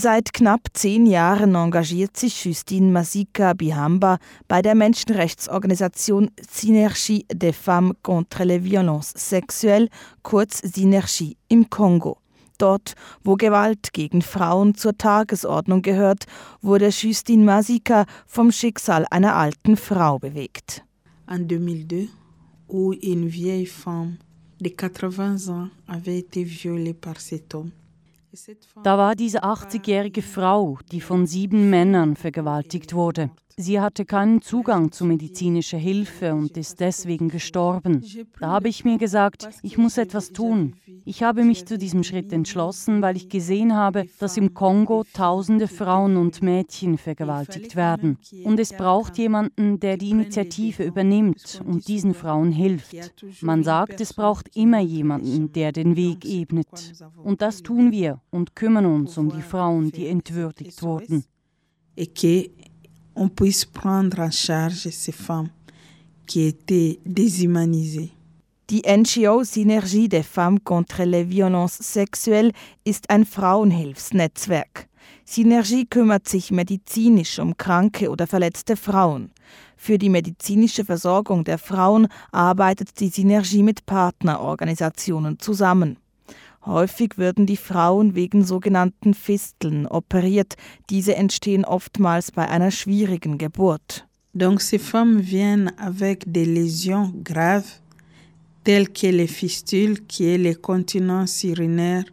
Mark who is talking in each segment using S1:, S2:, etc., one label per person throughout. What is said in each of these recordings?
S1: Seit knapp zehn Jahren engagiert sich Justine Masika Bihamba bei der Menschenrechtsorganisation Synergie des Femmes contre les Violences Sexuelles, kurz Synergie, im Kongo. Dort, wo Gewalt gegen Frauen zur Tagesordnung gehört, wurde Justine Masika vom Schicksal einer alten Frau bewegt.
S2: En 2002, où une vieille femme de 80 ans avait été violée par cet.
S3: Da war diese 80-jährige Frau, die von sieben Männern vergewaltigt wurde. Sie hatte keinen Zugang zu medizinischer Hilfe und ist deswegen gestorben. Da habe ich mir gesagt, ich muss etwas tun. Ich habe mich zu diesem Schritt entschlossen, weil ich gesehen habe, dass im Kongo tausende Frauen und Mädchen vergewaltigt werden. Und es braucht jemanden, der die Initiative übernimmt und diesen Frauen hilft. Man sagt, es braucht immer jemanden, der den Weg ebnet. Und das tun wir und kümmern uns um die Frauen, die entwürdigt wurden
S2: on puisse prendre en charge ces femmes qui étaient déshumanisées.
S1: Die NGO Synergie des Femmes contre les Violences Sexuelles ist ein Frauenhilfsnetzwerk. Synergie kümmert sich medizinisch um kranke oder verletzte Frauen. Für die medizinische Versorgung der Frauen arbeitet die Synergie mit Partnerorganisationen zusammen. Häufig würden die Frauen wegen sogenannten Fisteln operiert. Diese entstehen oftmals bei einer schwierigen Geburt.
S2: Donc ces femmes viennent avec des lésions graves telles que les fistules qui est les continences urinaires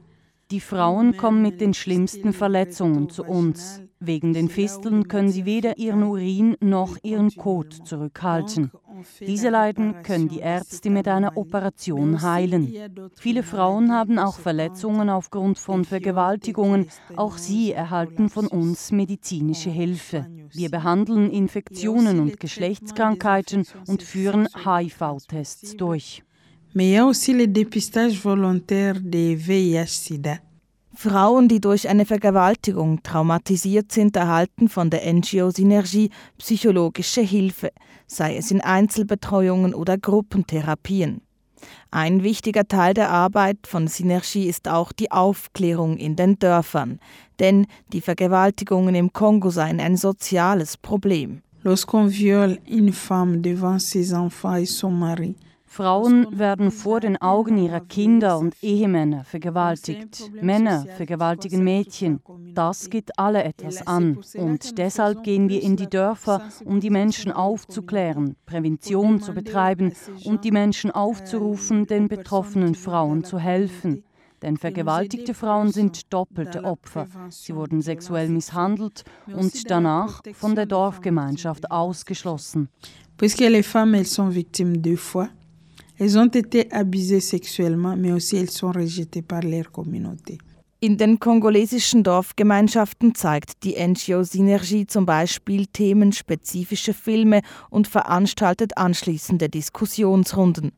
S3: die Frauen kommen mit den schlimmsten Verletzungen zu uns. Wegen den Fisteln können sie weder ihren Urin noch ihren Kot zurückhalten. Diese Leiden können die Ärzte mit einer Operation heilen. Viele Frauen haben auch Verletzungen aufgrund von Vergewaltigungen. Auch sie erhalten von uns medizinische Hilfe. Wir behandeln Infektionen und Geschlechtskrankheiten und führen HIV-Tests durch.
S2: Mais il y a aussi le dépistage volontaire des VIH-Sida.
S1: Frauen, die durch eine Vergewaltigung traumatisiert sind, erhalten von der NGO Synergie psychologische Hilfe, sei es in Einzelbetreuungen oder Gruppentherapien. Ein wichtiger Teil der Arbeit von Synergie ist auch die Aufklärung in den Dörfern, denn die Vergewaltigungen im Kongo seien ein soziales Problem.
S2: Lorsqu'on viole une femme devant ses enfants et son mari,
S3: Frauen werden vor den Augen ihrer Kinder und Ehemänner vergewaltigt. Männer vergewaltigen Mädchen. Das geht alle etwas an. Und deshalb gehen wir in die Dörfer, um die Menschen aufzuklären, Prävention zu betreiben und die Menschen aufzurufen, den betroffenen Frauen zu helfen. Denn vergewaltigte Frauen sind doppelte Opfer. Sie wurden sexuell misshandelt und danach von der Dorfgemeinschaft ausgeschlossen.
S2: Puisque les femmes, elles sont victimes deux fois. Elles ont été abusées sexuellement, mais aussi elles sont rejetées par leur communauté.
S1: In den kongolesischen Dorfgemeinschaften zeigt die NGO Synergie zum Beispiel themenspezifische Filme und veranstaltet anschließende Diskussionsrunden.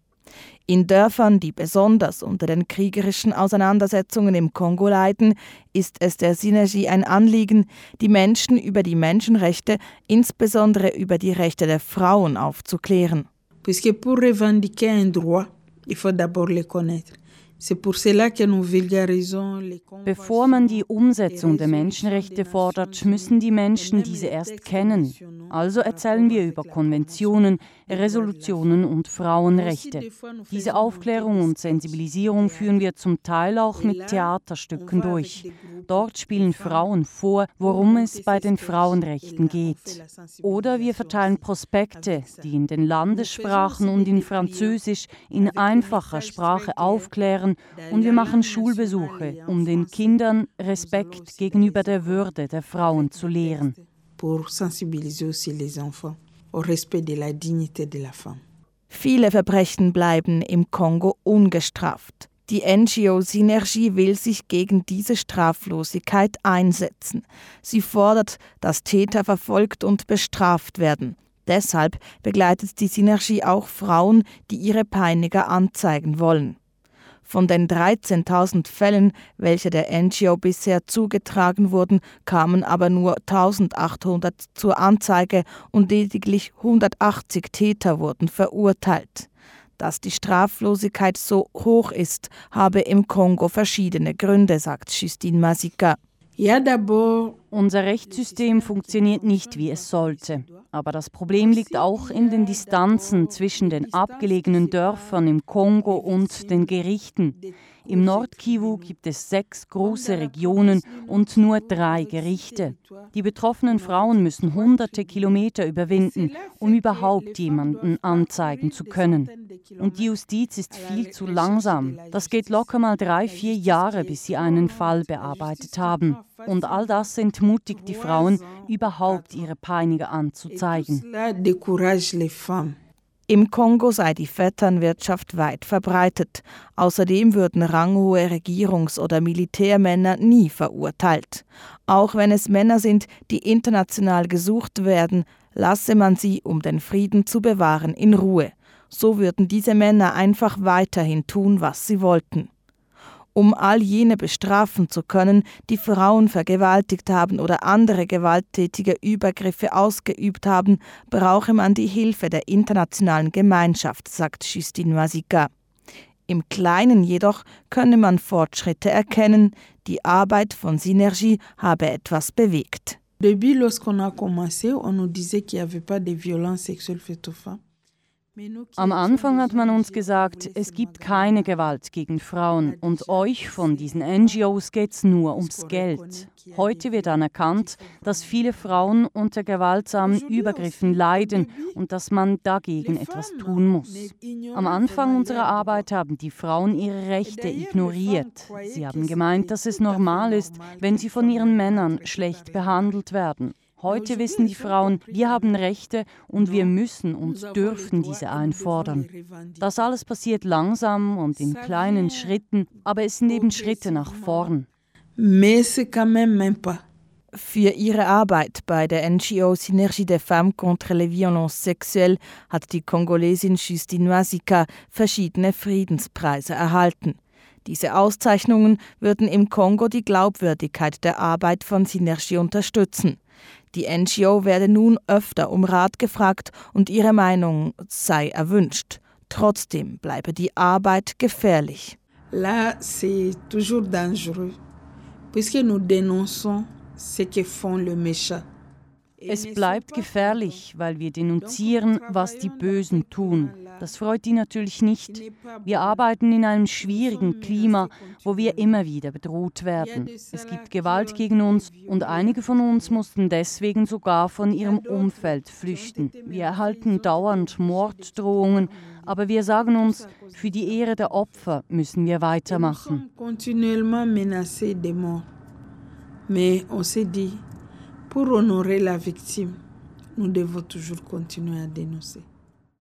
S1: In Dörfern, die besonders unter den kriegerischen Auseinandersetzungen im Kongo leiden, ist es der Synergie ein Anliegen, die Menschen über die Menschenrechte, insbesondere über die Rechte der Frauen aufzuklären.
S2: Puisque pour revendiquer un droit, il faut d'abord le connaître.
S3: Bevor man die Umsetzung der Menschenrechte fordert, müssen die Menschen diese erst kennen. Also erzählen wir über Konventionen, Resolutionen und Frauenrechte. Diese Aufklärung und Sensibilisierung führen wir zum Teil auch mit Theaterstücken durch. Dort spielen Frauen vor, worum es bei den Frauenrechten geht. Oder wir verteilen Prospekte, die in den Landessprachen und in Französisch in einfacher Sprache aufklären, und wir machen Schulbesuche, um den Kindern Respekt gegenüber der Würde der Frauen zu lehren.
S1: Viele Verbrechen bleiben im Kongo ungestraft. Die NGO Synergie will sich gegen diese Straflosigkeit einsetzen. Sie fordert, dass Täter verfolgt und bestraft werden. Deshalb begleitet die Synergie auch Frauen, die ihre Peiniger anzeigen wollen. Von den 13.000 Fällen, welche der NGO bisher zugetragen wurden, kamen aber nur 1800 zur Anzeige und lediglich 180 Täter wurden verurteilt. Dass die Straflosigkeit so hoch ist, habe im Kongo verschiedene Gründe, sagt Justine Masika.
S3: Unser Rechtssystem funktioniert nicht, wie es sollte. Aber das Problem liegt auch in den Distanzen zwischen den abgelegenen Dörfern im Kongo und den Gerichten. Im Nordkivu gibt es sechs große Regionen und nur drei Gerichte. Die betroffenen Frauen müssen hunderte Kilometer überwinden, um überhaupt jemanden anzeigen zu können. Und die Justiz ist viel zu langsam. Das geht locker mal drei, vier Jahre, bis sie einen Fall bearbeitet haben. Und all das entmutigt die Frauen, überhaupt ihre Peiniger anzuzeigen.
S1: Im Kongo sei die Vetternwirtschaft weit verbreitet. Außerdem würden ranghohe Regierungs- oder Militärmänner nie verurteilt. Auch wenn es Männer sind, die international gesucht werden, lasse man sie, um den Frieden zu bewahren, in Ruhe. So würden diese Männer einfach weiterhin tun, was sie wollten um all jene bestrafen zu können, die Frauen vergewaltigt haben oder andere gewalttätige Übergriffe ausgeübt haben, brauche man die Hilfe der internationalen Gemeinschaft, sagt Justine Masika. Im Kleinen jedoch könne man Fortschritte erkennen, die Arbeit von Synergie habe etwas bewegt.
S2: Depuis lorsqu'on a commencé, on nous disait qu'il n'y avait pas de violence sexuelle faite aux femmes.
S3: Am Anfang hat man uns gesagt, es gibt keine Gewalt gegen Frauen und euch von diesen NGOs geht es nur ums Geld. Heute wird anerkannt, dass viele Frauen unter gewaltsamen Übergriffen leiden und dass man dagegen etwas tun muss. Am Anfang unserer Arbeit haben die Frauen ihre Rechte ignoriert. Sie haben gemeint, dass es normal ist, wenn sie von ihren Männern schlecht behandelt werden. Heute wissen die Frauen, wir haben Rechte und wir müssen und dürfen diese einfordern. Das alles passiert langsam und in kleinen Schritten, aber es sind eben Schritte nach vorn.
S1: Für ihre Arbeit bei der NGO Synergie des Femmes contre les violences sexuelles hat die Kongolesin Justine Wasika verschiedene Friedenspreise erhalten. Diese Auszeichnungen würden im Kongo die Glaubwürdigkeit der Arbeit von Synergie unterstützen. Die NGO werde nun öfter um Rat gefragt und ihre Meinung sei erwünscht. Trotzdem bleibe die Arbeit gefährlich.
S2: Là, c'est toujours dangereux, puisque nous dénonçons ce que font les méchants.
S3: Es bleibt gefährlich, weil wir denunzieren, was die Bösen tun. Das freut die natürlich nicht. Wir arbeiten in einem schwierigen Klima, wo wir immer wieder bedroht werden. Es gibt Gewalt gegen uns und einige von uns mussten deswegen sogar von ihrem Umfeld flüchten. Wir erhalten dauernd Morddrohungen, aber wir sagen uns, für die Ehre der Opfer müssen wir weitermachen.
S2: Mais on s'est dit, Pour honorer la victime, nous devons toujours continuer à dénoncer.